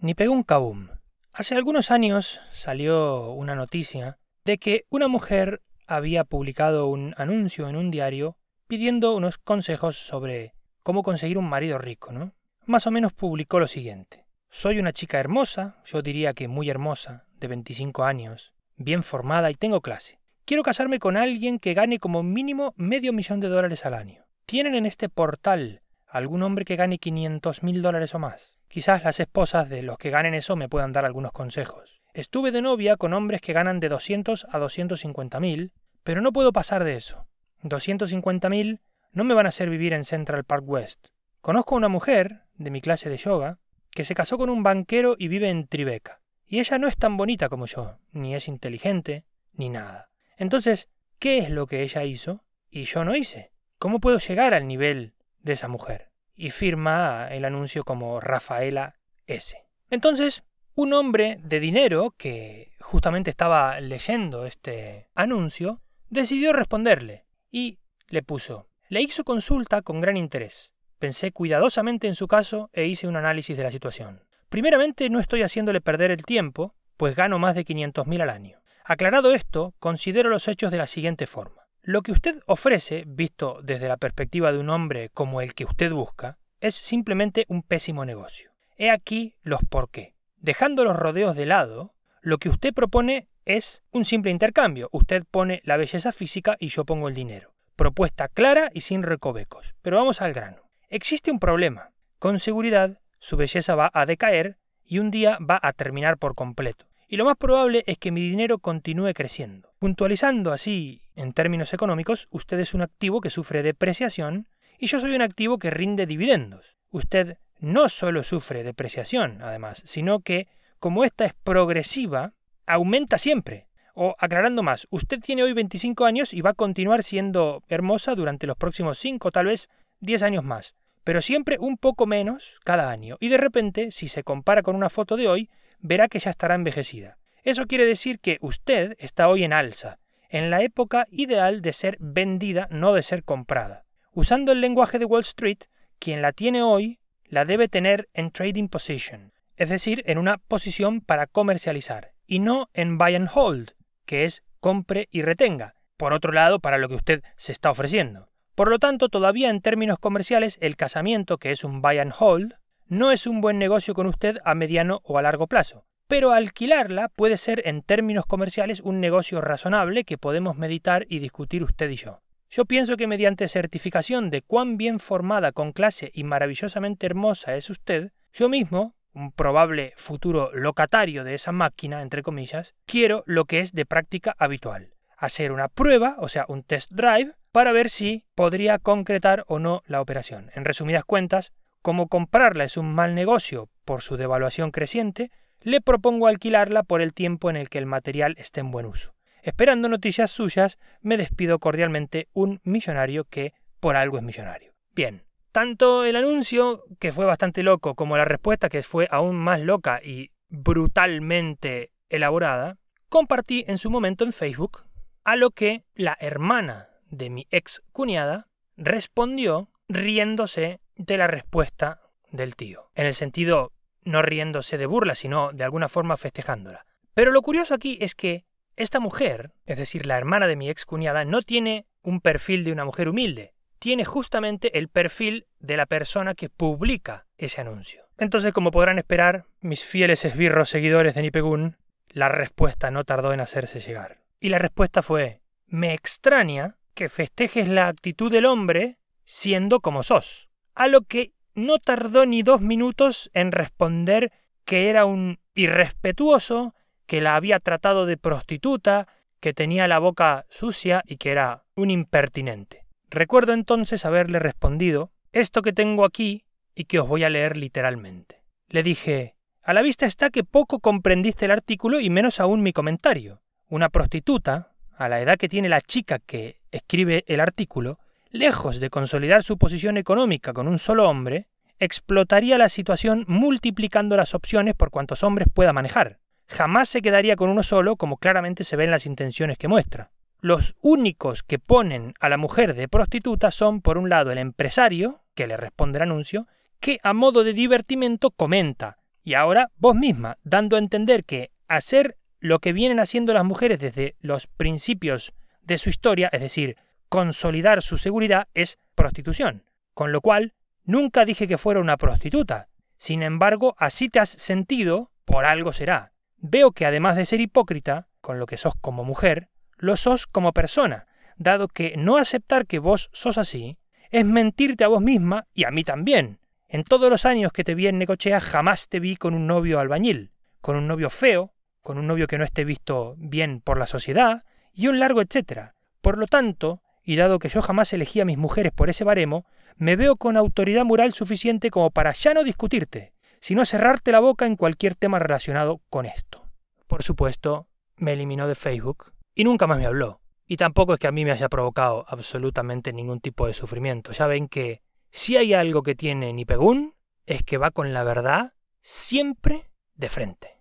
ni pegó un cabum. Hace algunos años salió una noticia de que una mujer había publicado un anuncio en un diario pidiendo unos consejos sobre cómo conseguir un marido rico, ¿no? Más o menos publicó lo siguiente. Soy una chica hermosa, yo diría que muy hermosa, de 25 años, bien formada y tengo clase. Quiero casarme con alguien que gane como mínimo medio millón de dólares al año. ¿Tienen en este portal algún hombre que gane 500 mil dólares o más? Quizás las esposas de los que ganen eso me puedan dar algunos consejos. Estuve de novia con hombres que ganan de 200 a 250 mil, pero no puedo pasar de eso. 250.000 no me van a hacer vivir en Central Park West. Conozco a una mujer, de mi clase de yoga, que se casó con un banquero y vive en Tribeca. Y ella no es tan bonita como yo, ni es inteligente, ni nada. Entonces, ¿qué es lo que ella hizo y yo no hice? ¿Cómo puedo llegar al nivel de esa mujer? Y firma el anuncio como Rafaela S. Entonces, un hombre de dinero que justamente estaba leyendo este anuncio decidió responderle y le puso le hizo consulta con gran interés. Pensé cuidadosamente en su caso e hice un análisis de la situación. Primeramente, no estoy haciéndole perder el tiempo, pues gano más de 500.000 al año. Aclarado esto, considero los hechos de la siguiente forma. Lo que usted ofrece, visto desde la perspectiva de un hombre como el que usted busca, es simplemente un pésimo negocio. He aquí los por qué. Dejando los rodeos de lado, lo que usted propone es un simple intercambio. Usted pone la belleza física y yo pongo el dinero. Propuesta clara y sin recovecos. Pero vamos al grano. Existe un problema. Con seguridad, su belleza va a decaer y un día va a terminar por completo. Y lo más probable es que mi dinero continúe creciendo. Puntualizando así, en términos económicos, usted es un activo que sufre depreciación y yo soy un activo que rinde dividendos. Usted no solo sufre depreciación, además, sino que, como esta es progresiva, aumenta siempre. O aclarando más, usted tiene hoy 25 años y va a continuar siendo hermosa durante los próximos 5, tal vez 10 años más, pero siempre un poco menos cada año. Y de repente, si se compara con una foto de hoy, verá que ya estará envejecida. Eso quiere decir que usted está hoy en alza, en la época ideal de ser vendida, no de ser comprada. Usando el lenguaje de Wall Street, quien la tiene hoy la debe tener en trading position, es decir, en una posición para comercializar, y no en buy and hold, que es compre y retenga, por otro lado, para lo que usted se está ofreciendo. Por lo tanto, todavía en términos comerciales, el casamiento, que es un buy and hold, no es un buen negocio con usted a mediano o a largo plazo. Pero alquilarla puede ser en términos comerciales un negocio razonable que podemos meditar y discutir usted y yo. Yo pienso que mediante certificación de cuán bien formada, con clase y maravillosamente hermosa es usted, yo mismo, un probable futuro locatario de esa máquina, entre comillas, quiero lo que es de práctica habitual. Hacer una prueba, o sea, un test drive, para ver si podría concretar o no la operación. En resumidas cuentas, como comprarla es un mal negocio por su devaluación creciente, le propongo alquilarla por el tiempo en el que el material esté en buen uso. Esperando noticias suyas, me despido cordialmente un millonario que por algo es millonario. Bien, tanto el anuncio, que fue bastante loco, como la respuesta, que fue aún más loca y brutalmente elaborada, compartí en su momento en Facebook, a lo que la hermana de mi ex cuñada respondió riéndose de la respuesta del tío. En el sentido, no riéndose de burla, sino de alguna forma festejándola. Pero lo curioso aquí es que esta mujer, es decir, la hermana de mi ex cuñada, no tiene un perfil de una mujer humilde, tiene justamente el perfil de la persona que publica ese anuncio. Entonces, como podrán esperar, mis fieles esbirros seguidores de Nipegun, la respuesta no tardó en hacerse llegar. Y la respuesta fue, me extraña que festejes la actitud del hombre siendo como sos. A lo que no tardó ni dos minutos en responder que era un irrespetuoso, que la había tratado de prostituta, que tenía la boca sucia y que era un impertinente. Recuerdo entonces haberle respondido esto que tengo aquí y que os voy a leer literalmente. Le dije A la vista está que poco comprendiste el artículo y menos aún mi comentario. Una prostituta, a la edad que tiene la chica que escribe el artículo, lejos de consolidar su posición económica con un solo hombre, explotaría la situación multiplicando las opciones por cuantos hombres pueda manejar. Jamás se quedaría con uno solo, como claramente se ven las intenciones que muestra. Los únicos que ponen a la mujer de prostituta son, por un lado, el empresario, que le responde el anuncio, que a modo de divertimento comenta Y ahora vos misma, dando a entender que hacer lo que vienen haciendo las mujeres desde los principios de su historia, es decir, consolidar su seguridad, es prostitución. Con lo cual, nunca dije que fuera una prostituta. Sin embargo, así te has sentido, por algo será. Veo que además de ser hipócrita, con lo que sos como mujer, lo sos como persona, dado que no aceptar que vos sos así es mentirte a vos misma y a mí también. En todos los años que te vi en Necochea jamás te vi con un novio albañil, con un novio feo, con un novio que no esté visto bien por la sociedad, y un largo etcétera. Por lo tanto, y dado que yo jamás elegí a mis mujeres por ese baremo, me veo con autoridad moral suficiente como para ya no discutirte, sino cerrarte la boca en cualquier tema relacionado con esto. Por supuesto, me eliminó de Facebook y nunca más me habló. Y tampoco es que a mí me haya provocado absolutamente ningún tipo de sufrimiento. Ya ven que si hay algo que tiene Nipegún, es que va con la verdad siempre de frente.